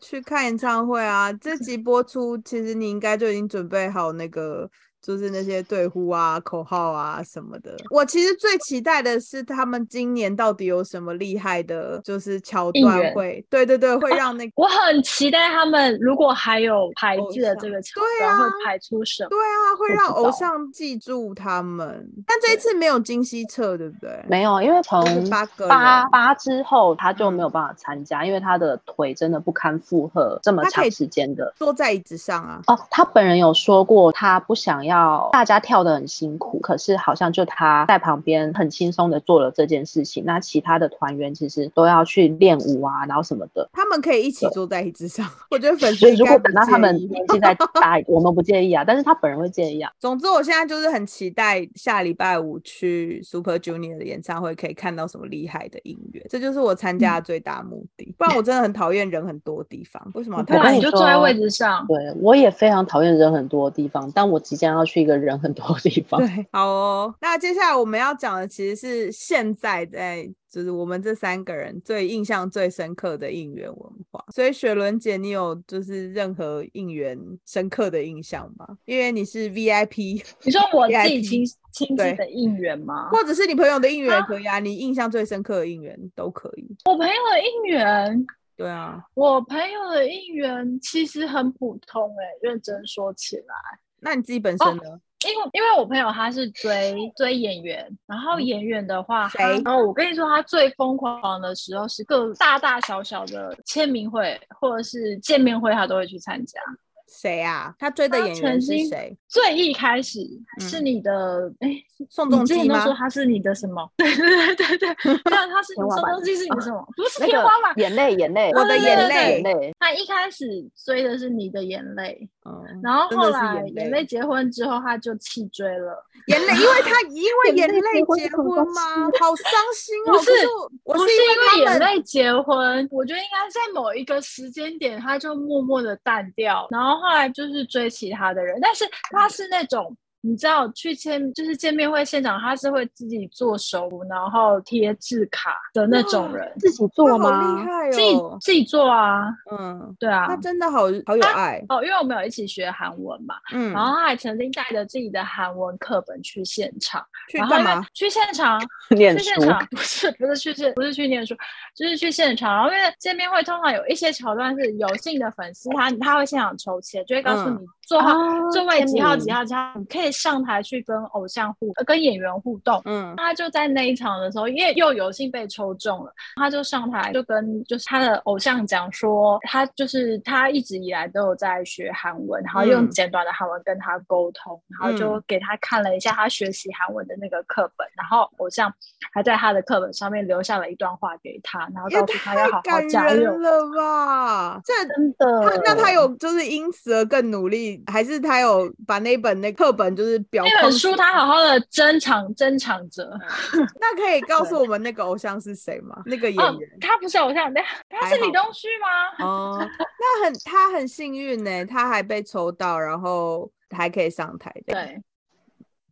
去看演唱会啊！这集播出，其实你应该就已经准备好那个，就是那些队呼啊、口号啊什么的。我其实最期待的是他们今年到底有什么厉害的，就是桥段会，对对对，会让那个 我很期待他们如果还有排偶字的这个桥对啊段会排出什么。对啊，会让偶像记住他们。但这一次没有金希澈，对不对？没有，因为从是八个人八八之后他就没有嗯办法参加，因为他的腿真的不堪负荷这么长时间的。坐在椅子上啊。哦，他本人有说过，他不想要大家跳得很辛苦，可是好像就他在旁边很轻松的做了这件事情，那其他的团员其实都要去练舞啊，然后什么的。他们可以一起坐在椅子上，我觉得粉丝所以如果等到他们年纪再大一点，我们不介意啊，但是他本人会介意啊。总之，我现在就是很期待下礼拜五去 Super Junior 的演唱会，可以看到什么厉害的音乐，这就是我参加的最大目的。不然我真的很讨厌人很多的地方，为什么要对啊，我跟你就坐在位置上。对我也非常讨厌人很多的地方，但我即将要去一个人很多的地方。对，好哦。那接下来我们要讲的其实是现在在，就是我们这三个人最印象最深刻的应援文化。所以雪伦姐，你有就是任何应援深刻的印象吗？因为你是 VIP，你说我自己亲亲对自的应援吗？或者是你朋友的应援也啊可以啊，你印象最深刻的应援都可以。我朋友的应援，对啊，我朋友的应援其实很普通哎、认真说起来，那你自己本身呢？因为因为我朋友他是追追演员，然后演员的话，然后我跟你说，他最疯狂的时候是各大大小小的签名会或者是见面会，他都会去参加。谁啊？他追的演员是谁？最一开始是嗯你的哎、宋你仲基吗说？他是你的什么？对对对对对，那他是宋仲基是你的什么？不是天花板，眼泪，眼泪，我的对对对眼泪眼泪，他一开始追的是你的眼泪，嗯，然后后来眼眼泪结婚之后，他就弃追了。眼泪，因为他因为眼眼泪泪结婚吗？好伤心哦！不是我我是不是因为眼泪结婚，我觉得应该在某一个时间点，他就默默的淡掉，然后后来就是追其他的人，但是他是那种你知道去签就是见面会现场，他是会自己做手幅，然后贴字卡的那种人，自己做吗？厉害自己哦。自己做啊，嗯，对啊他。真的好好有爱。哦，因为我们有一起学韩文嘛，嗯，然后他还曾经带着自己的韩文课本去现场，去干嘛？去现场，念书去现场不是不是去现不是去念书，就是去现场。然后因为见面会通常有一些桥段是有幸的粉丝，他他会现场抽签，就会告诉嗯你座号、哦座位几号几号几号，你可以上台去跟偶像互呃跟演员互动。嗯他就在那一场的时候，因为又有幸被抽中了，他就上台就跟就是他的偶像讲说，他就是他一直以来都有在学韩文，然后用嗯简短的韩文跟他沟通，然后就给他看了一下他学习韩文的那个课本，然后偶像还在他的课本上面留下了一段话给他，然后也告诉他要好好感加油人。了吧？这真的那他有就是因此而更努力，还是他有把那本那课本就是表那本书他好好的珍藏珍藏着。那可以告诉我们那个偶像是谁吗？那个演哦员，他不是偶像，他他是李东旭吗？哦，那很他很幸运呢，他还被抽到，然后还可以上台的。，对，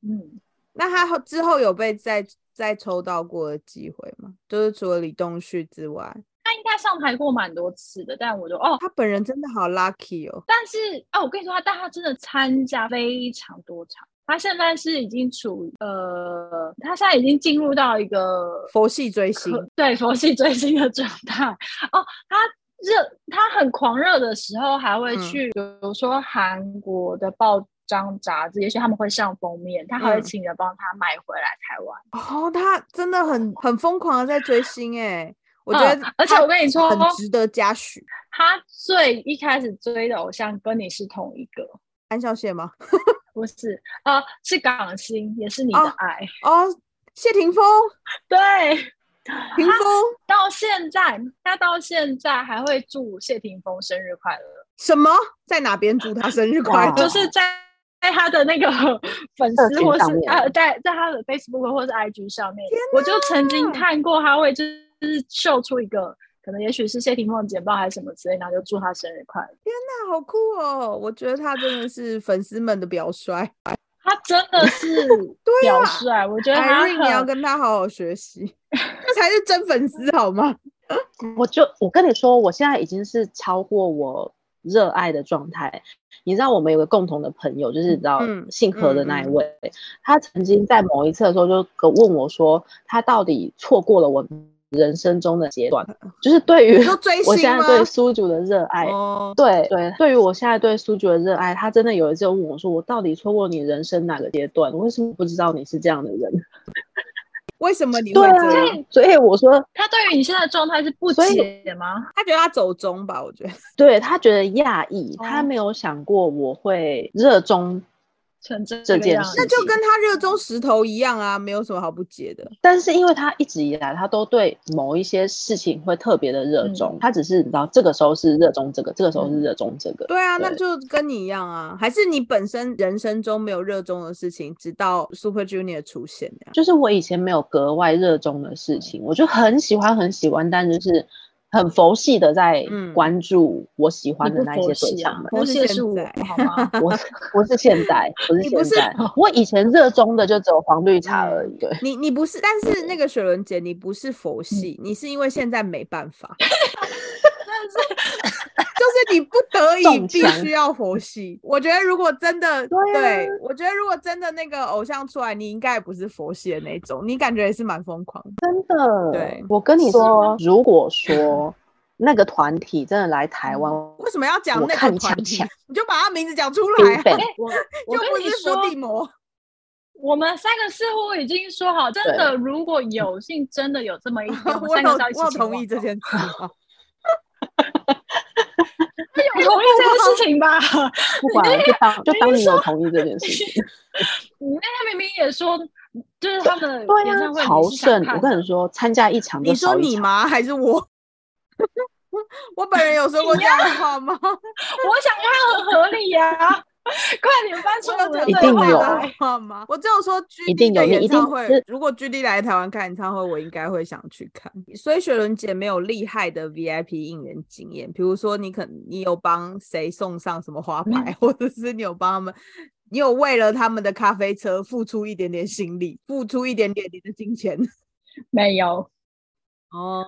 嗯。那他后之后有被再再抽到过的机会吗？就是除了李东旭之外，他应该上台过蛮多次的，但我就哦，他本人真的好 lucky 哦。但是啊，我跟你说，他但他真的参加非常多场，他现在是已经处于呃，他现在已经进入到一个佛系追星，可对佛系追星的状态哦。他热，他很狂热的时候，还会嗯去，比如说韩国的报章杂志，也许他们会上封面，他还会嗯请人帮他买回来台湾。哦，他真的很很疯狂的在追星哎，我觉嗯得他，而且我跟你说，很值得嘉许。他最一开始追的偶像跟你是同一个。安孝燮吗？不是，呃，是港星，也是你的哦爱。哦，谢霆锋，对，霆锋到现在，他到现在还会祝谢霆锋生日快乐，什么在哪边祝他生日快哇乐？就是在在他的那个 粉社丝或是呃，在在他的 Facebook 或是 IG 上面，我就曾经看过他会就是秀出一个。可能也许是谢霆锋的简报还是什么之类，然后就祝他生日快乐。天哪好酷哦！我觉得他真的是粉丝们的表率。他真的是 表率，我觉得他 Irene，你要跟他好好学习，这才是真粉丝好吗？我就我跟你说，我现在已经是超过我热爱的状态。你知道我们有个共同的朋友，就是你知道嗯姓何的那一位，他曾经在某一次的时候就跟问我说，他到底错过了我人生中的阶段，就是对于我？现在对苏主的热爱。哦，对对，对于我现在对苏菊的热爱，他真的有一次问我说：“我到底错过你人生哪个阶段？我为什么不知道你是这样的人为什么？”你对会这样？啊，所以我说，他对于你现在的状态是不解吗？他觉得他走中吧？我觉得对他觉得讶异，他哦没有想过我会热衷成这这件事那就跟他热衷石头一样啊，没有什么好不解的。但是因为他一直以来，他都对某一些事情会特别的热衷，嗯他只是你知道，这个时候是热衷这个，这个时候是热衷这个。对啊，那就跟你一样啊，还是你本身人生中没有热衷的事情，直到 Super Junior 出现。就是我以前没有格外热衷的事情，我就很喜欢很喜欢，但就是很佛系的在嗯关注我喜欢的那一些对象们。，那是现佛系的是我在好吗？我不是现在，不是你不是现在。我以前热衷的就只有黄绿茶而已。对，你你不是，但是那个雪伦姐，你不是佛系，你是因为现在没办法，但 是 你不得 已必须要佛系。我觉得如果真的，对啊我觉得如果真的那个偶像出来，你应该也不是佛系的那种，你感觉也是蛮疯狂的。真的。对我跟你说，如果说那个团体真的来台湾，为什么要讲那个团体？你就把他名字讲出来、啊，我 我跟你又不是伏说，地魔。我们三个似乎已经说好，真的，如果有幸真的有这么一 个是要一起我有前往的同意这件事吗？有同意这件事情吧？不管了，就当 就当你有同意这件事情。你那他明明也说，就是他们的对呀、演唱会朝你是想圣，我跟你说，参加一场就你说少一场。你吗？还是我？我本人有说过这样的话吗？我想看很合理呀、快点搬出我有讲我们的对一定有话来的话吗？我只有说 D 的演唱会，如果 G D 来台湾看演唱会，我应该会想去看。所以雪伦姐没有厉害的 V I P 应援经验，比如说你可你有帮谁送上什么花牌，或者是你有帮他们你有为了他们的咖啡车付出一点点心力，付出一点点你的金钱？没有，哦，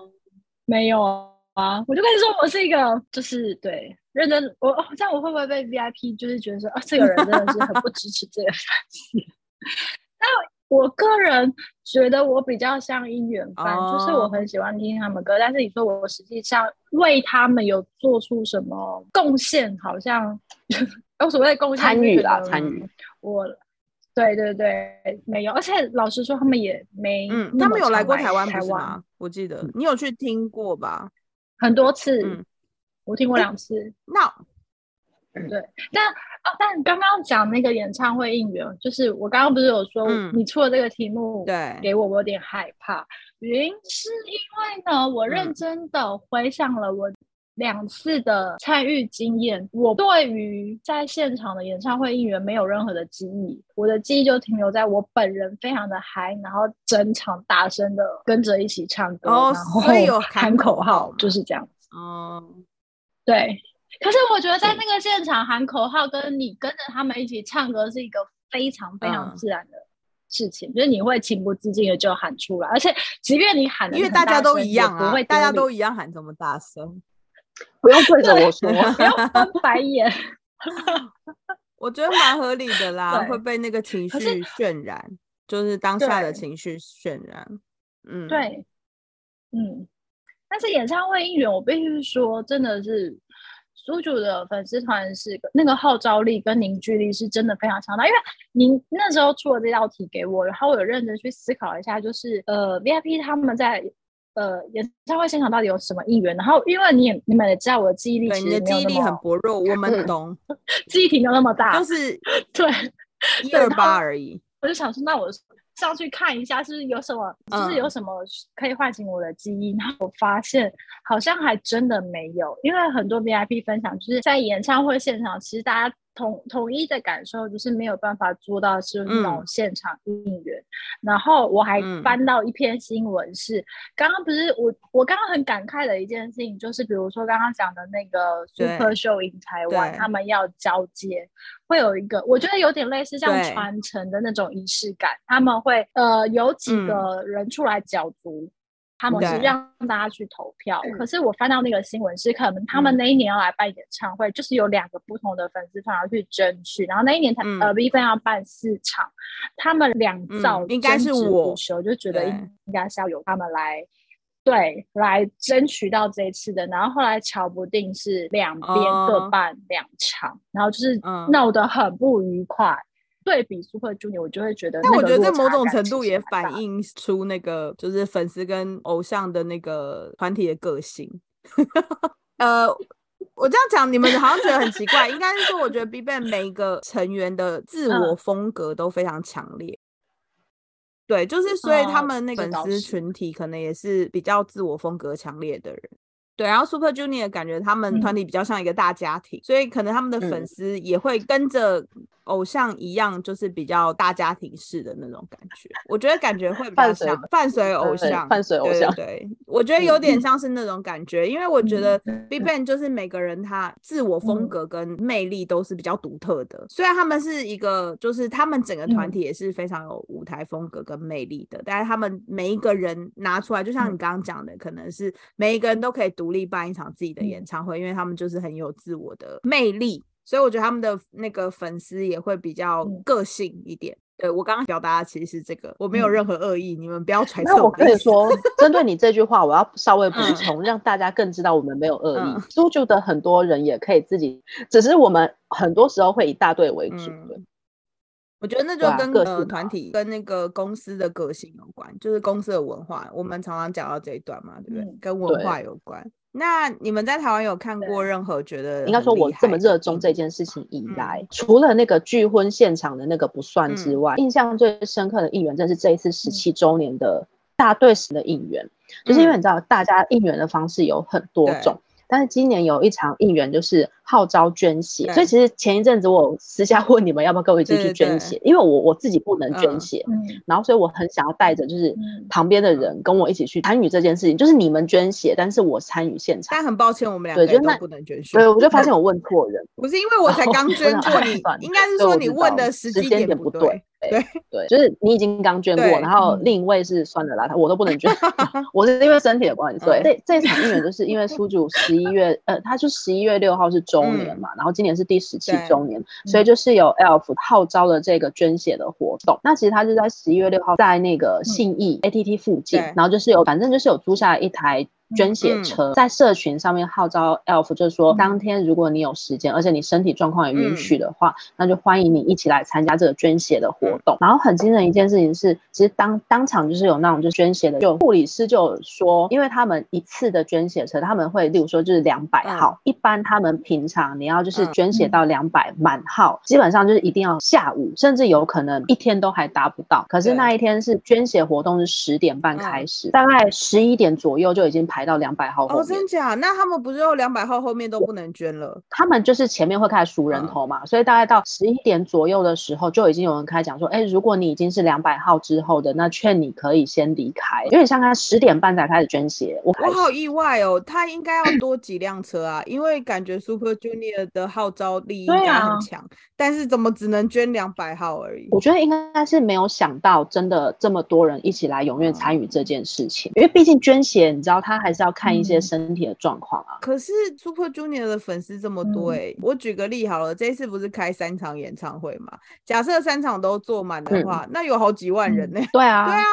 没有啊！我就跟你说，我是一个就是对认真。我哦，这样我会不会被 VIP 就是觉得说啊，这个人真的是很不支持这个粉丝？但我个人觉得我比较像姻缘犯，就是我很喜欢听他们歌，但是你说我实际上为他们有做出什么贡献，好像有所谓的贡献参与啦，参与我。对对对，没有，而且老实说，他们也没，嗯，他们有来过台湾，台湾吗？我记得你有去听过吧？很多次，我听过两次。那对，但哦，但刚刚讲那个演唱会应援，就是我刚刚不是有说，你出了这个题目，对，给我我有点害怕，原因是因为呢，我认真的回想了我。两次的参与经验，我对于在现场的演唱会应援没有任何的记忆，我的记忆就停留在我本人非常的嗨，然后整场大声的跟着一起唱歌，然后喊口号，就是这样子。哦，对。可是我觉得在那个现场喊口号，跟你跟着他们一起唱歌是一个非常非常自然的事情，就是你会情不自禁的就喊出来，而且即便你喊，因为大家都一样啊，不会大家都一样喊这么大声。不用对着我说，不要翻白眼。我觉得蛮合理的啦，会被那个情绪渲染，就是当下的情绪渲染。嗯，对，嗯。但是演唱会应援，我必须说，真的是苏主的粉丝团是那个号召力跟凝聚力是真的非常强大。因为您那时候出了这道题给我，然后我有认真去思考一下，就是呃，VIP 他们在。呃，演唱会现场到底有什么应援？然后，因为你也你们也知道我的记忆力，你的记忆力很薄弱，我们懂，记忆停留那么大，就是 对一二八而已。我就想说，那我上去看一下，是不是有什么，就是有什么可以唤醒我的记忆？然后我发现好像还真的没有，因为很多 VIP 分享，就是在演唱会现场，其实大家。统统一的感受就是没有办法做到是那种现场应援，然后我还翻到一篇新闻，是刚刚不是我我刚刚很感慨的一件事情，就是比如说刚刚讲的那个 Super Show in 台湾，他们要交接，会有一个我觉得有点类似像传承的那种仪式感，他们会呃有几个人出来角逐。他们是让大家去投票，可是我翻到那个新闻是，可能他们那一年要来办演唱会，就是有两个不同的粉丝团要去争取，然后那一年他呃 V 分要办四场，他们两造应该是我就觉得应该是要由他们来对来争取到这一次的，然后后来瞧不定是两边各办两场，然后就是闹得很不愉快。对比 Super Junior，我就会觉得，但我觉得在某种程度也反映出那个就是粉丝跟偶像的那个团体的个性。呃，我这样讲你们好像觉得很奇怪，应该是说我觉得 BigBang 每一个成员的自我风格都非常强烈。对，就是所以他们那个粉丝群体可能也是比较自我风格强烈的人。对，然后 Super Junior 感觉他们团体比较像一个大家庭，所以可能他们的粉丝也会跟着偶像一样，就是比较大家庭式的那种感觉。我觉得感觉会比较像伴随偶像，伴随偶像。对，我觉得有点像是那种感觉，因为我觉得 BigBang 就是每个人他自我风格跟魅力都是比较独特的。虽然他们是一个，就是他们整个团体也是非常有舞台风格跟魅力的，但是他们每一个人拿出来，就像你刚刚讲的，可能是每一个人都可以独。独立办一场自己的演唱会，因为他们就是很有自我的魅力，所以我觉得他们的那个粉丝也会比较个性一点。对我刚刚表达的其实是这个，我没有任何恶意，你们不要揣测。那我可以说，针对你这句话，我要稍微补充，让大家更知道我们没有恶意。苏就的很多人也可以自己，只是我们很多时候会以大队为主。我觉得那就跟呃团体跟那个公司的个性有关，就是公司的文化。我们常常讲到这一段嘛，对不对？跟文化有关。那你们在台湾有看过任何觉得应该说我这么热衷这件事情以来，除了那个聚婚现场的那个不算之外，印象最深刻的应援，正是这一次十七周年的大队时的应援。就是因为你知道，大家应援的方式有很多种。但是今年有一场应援就是号召捐血，所以其实前一阵子我私下问你们要不要跟我一起去捐血，因为我我自己不能捐嗯血，嗯然后所以我很想要带着就是嗯旁边的人跟我一起去参与这件事情，就是你们捐血，但是我参与现场。但很抱歉，我们两个也都不能捐血对。我就发现 我问错人，不是因为我才刚捐过，你应该是说你问的时间点不不对。对对，就是你已经刚捐过，然后嗯另一位是算了啦，我都不能捐 我是因为身体的关系。对，嗯这这场应援就是因为苏主十一月，呃，他是十一月六号是周年嘛，然后今年是第十七周年，所以就是有 ELF 号召了这个捐血的活动。那其实他是在十一月六号在那个信义 ATT 附近，然后就是有反正就是有租下一台。捐血嗯。车、在社群上面号召 ELF，就是说嗯。当天如果你有时间，而且你身体状况也允嗯。许的话，那就欢迎你一起来参加这个捐血的活动。然后很惊人一件事情是，其实当当场就是有那种就是捐血的，就护理师就有说，因为他们一次的捐血车，他们会例如说就是两百嗯。号，一般他们平常你要就是嗯。捐血到两百满号，基本上就是一定要下午，甚至有可能一天都还达不到。可是那一天是捐血活动是十点半开始，大概十一点左右就已经排到两百号后哦，面。真假？那他们不是有两百号后面都不能捐了？他们就是前面会开始数人头嘛，所以大概到十一点左右的时候，就已经有人开始讲说，哎，如果你已经是两百号之后的，那劝你可以先离开，有点像他十点半才开始捐血，我我好意外哦，他应该要多几辆车啊，因为感觉 Super Junior 的号召力应该很强，但是怎么只能捐两百号而已？我觉得应该是没有想到，真的这么多人一起来踊跃参与这件事情，因为毕竟捐血，你知道他还是要看一些嗯身体的状况啊。可是 Super Junior 的粉丝这么多嗯哎、我举个例好了，这一次不是开三场演唱会嘛？假设三场都坐满的嗯话，那有好几万人呢、对啊，对啊，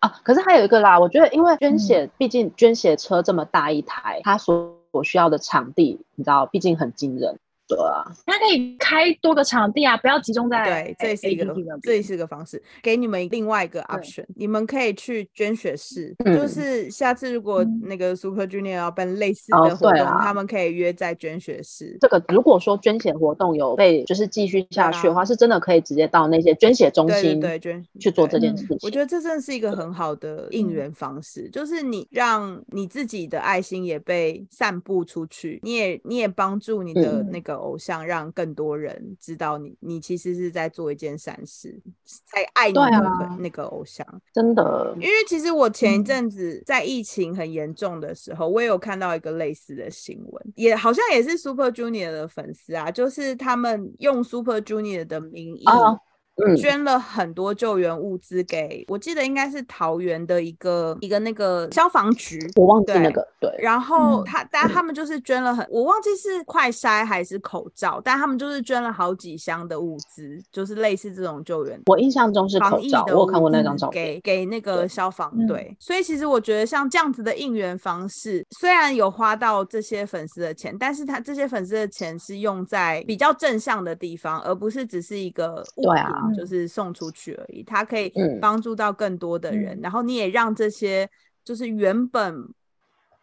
啊，可是还有一个啦，我觉得因为捐嗯血，毕竟捐血车这么大一台，它所所需要的场地，你知道，毕竟很惊人。他可以开多个场地啊，不要集中在对，这是一个这边是一个方式，给你们另外一个 option，你们可以去捐血室，就嗯是下次如果嗯。那个 Super Junior 要办类似哦的活动，他们可以约在捐血室。这个如果说捐血活动有被就是继续下去的话，啊。是真的可以直接到那些捐血中心对捐去做这件事情。我觉得这真的是一个很好的应嗯。援方式，就是你让你自己的爱心也被散布出去，你也你也帮助你的嗯。那个偶像，让更多人知道你你其实是在做一件善事，在爱你那个偶像。真的，因为其实我前一嗯阵子在疫情很严重的时候，我也有看到一个类似的新闻，也好像也是 Super Junior 的粉丝啊，就是他们用 Super Junior 的名义。捐了很多救援物资给，我记得应该是桃园的一个一个那个消防局，我忘记对那个对，然后嗯。他，但他们就是捐了很，我忘记是快筛还是口罩，但他们就是捐了好几箱的物资，就是类似这种救援我印象中是防疫口罩，的我有看过那资张照片。给给那个消防嗯。队，所以其实我觉得像这样子的应援方式，虽然有花到这些粉丝的钱，但是他这些粉丝的钱是用在比较正向的地方，而不是只是一个物品，对啊就是送出去而已。它可以嗯帮助到更多的人，嗯然后你也让这些就是原本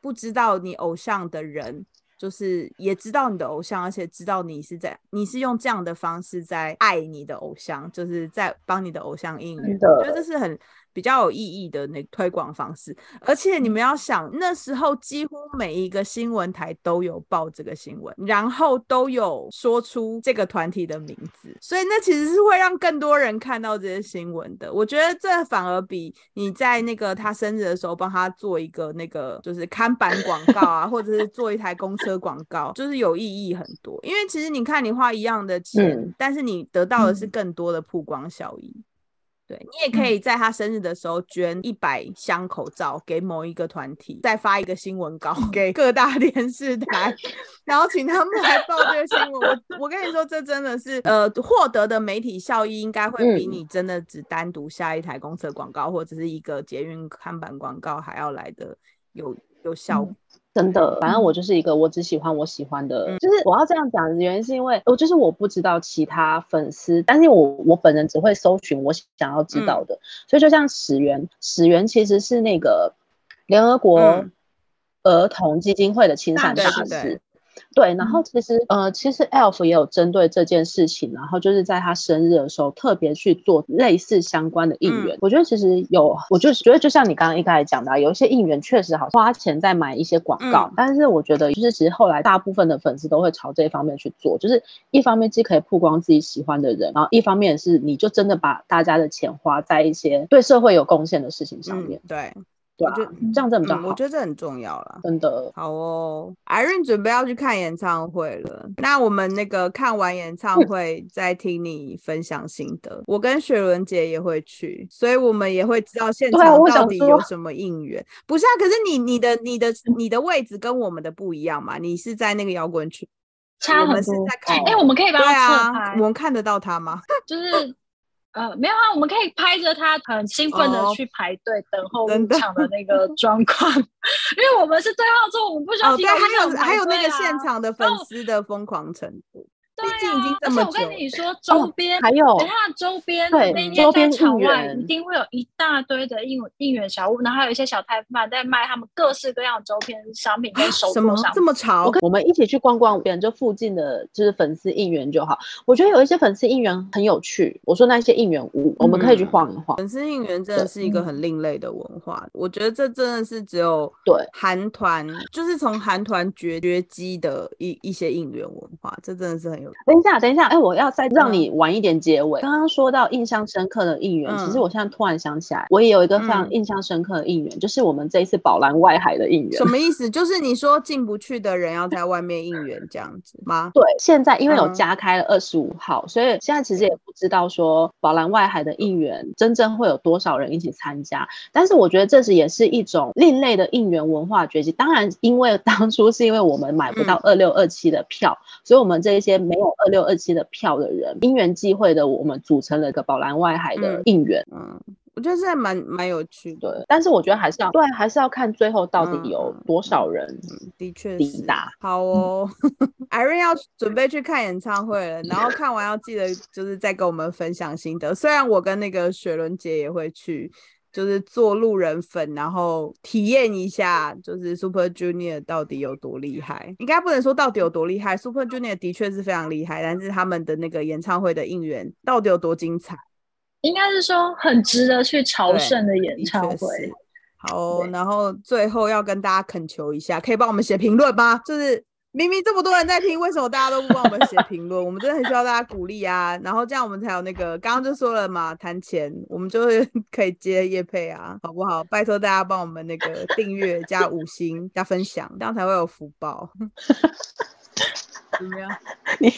不知道你偶像的人。就是也知道你的偶像，而且知道你是在你是用这样的方式在爱你的偶像，就是在帮你的偶像应援。我觉得这是很比较有意义的那推广方式。而且你们要想，那时候几乎每一个新闻台都有报这个新闻，然后都有说出这个团体的名字，所以那其实是会让更多人看到这些新闻的。我觉得这反而比你在那个他生日的时候帮他做一个那个就是看板广告啊，或者是做一台公车广告，就是有意义很多。因为其实你看，你花一样的钱，嗯但是你得到的是嗯更多的曝光效益。对你也可以在他生日的时候捐一百箱口罩给某一个团体，再发一个新闻稿给各大 电视台，然后请他们来报这个新闻。我我跟你说，这真的是呃获得的媒体效益应该会比嗯你真的只单独下一台公车广告或者是一个捷运看板广告还要来的有有效果。真的，反正我就是一个我只喜欢我喜欢的，嗯。就是我要这样讲的原因是因为我就是我不知道其他粉丝，但是我我本人只会搜寻我想要知道的，嗯所以就像始源，始源其实是那个联合国嗯。儿童基金会的亲善大使。对然后其实呃，其实 Elf 也有针对这件事情，然后就是在他生日的时候特别去做类似相关的应援。我觉得其实有，我就觉得就像你刚刚一开始讲的，有一些应援确实好花钱在买一些广告，但是我觉得就是其实后来大部分的粉丝都会朝这一方面去做，就是一方面既可以曝光自己喜欢的人，然后一方面是你就真的把大家的钱花在一些对社会有贡献的事情上面。对。我觉得这样真的比较好，我觉得这很重要了，真的好哦。Irene 准备要去看演唱会了，那我们那个看完演唱会再听你分享心得。我跟雪伦姐也会去，所以我们也会知道现场到底有什么应援。不是啊，可是你你的你的你的位置跟我们的不一样嘛？你是在那个摇滚区，差很多。哎，我们可以帮他侧拍，我们看得到他吗？就是。呃，没有啊，我们可以拍着他很兴奋的去排队等候入场的那个 状况，因为我们是对号座，我们不需要提还有还有那个现场的粉丝的疯狂程度。毕竟已经这么久，而且我跟你说，周边还有等下周边对周边场外一定会有一大堆的应应援小物，然后还有一些小摊贩在卖他们各式各样的周边商品跟手作商这么潮，我们一起去逛逛，边就附近的就是粉丝应援就好。我觉得有一些粉丝应援很有趣，我说那些应援物，我们可以去晃一晃。粉丝应援真的是一个很另类的文化，我觉得这真的是只有对韩团，就是从韩团绝绝迹的一一些应援文化，这真的是很有。等一下，等一下。哎，我要再让你晚一点结尾。刚刚说到印象深刻的应援，其实我现在突然想起来，我也有一个非常印象深刻的应援，就是我们这一次宝蓝外海的应援。什么意思？就是你说进不去的人要在外面应援这样子吗？对，现在因为有加开了二十五号，所以现在其实也不知道说宝蓝外海的应援真正会有多少人一起参加。但是我觉得这是也是一种另类的应援文化崛起。当然，因为当初是因为我们买不到二六二七的票，所以我们这一些没有二六二七的。票的人因缘际会的，我们组成了一个宝蓝外海的应援。嗯，我觉得这蛮蛮有趣的，但是我觉得还是要对，还是要看最后到底有多少人的确抵达。好哦，Irene 要准备去看演唱会了，然后看完要记得就是再跟我们分享心得。虽然我跟那个雪伦姐也会去。就是做路人粉，然后体验一下，就是 Super Junior 到底有多厉害。应该不能说到底有多厉害，Super Junior 的确是非常厉害，但是他们的那个演唱会的应援到底有多精彩？应该是说很值得去朝圣的演唱会。好，然后最后要跟大家恳求一下，可以帮我们写评论吗？就是。明明这么多人在听，为什么大家都不帮我们写评论？我们真的很需要大家鼓励啊！然后这样我们才有那个，刚刚就说了嘛，谈钱，我们就会 可以接叶配啊，好不好？拜托大家帮我们那个订阅加五星加分享，这样才会有福报。怎么样？你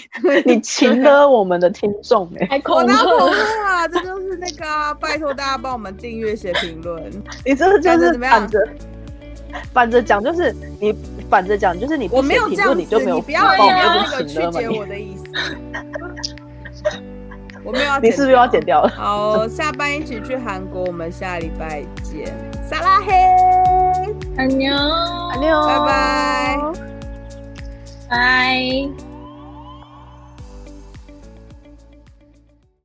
你请了我们的听众哎，我拿恐吓啊！这就是那个，拜托大家帮我们订阅写评论。你这就是怎么样？反着讲就是你，反着讲就是你。我没有这样子，你就没有不要那个曲解我的意思。我没有要，你是不是又要剪掉了？好，下班一起去韩国，我们下礼拜见。撒拉嘿，安妞，安妞，拜拜，拜。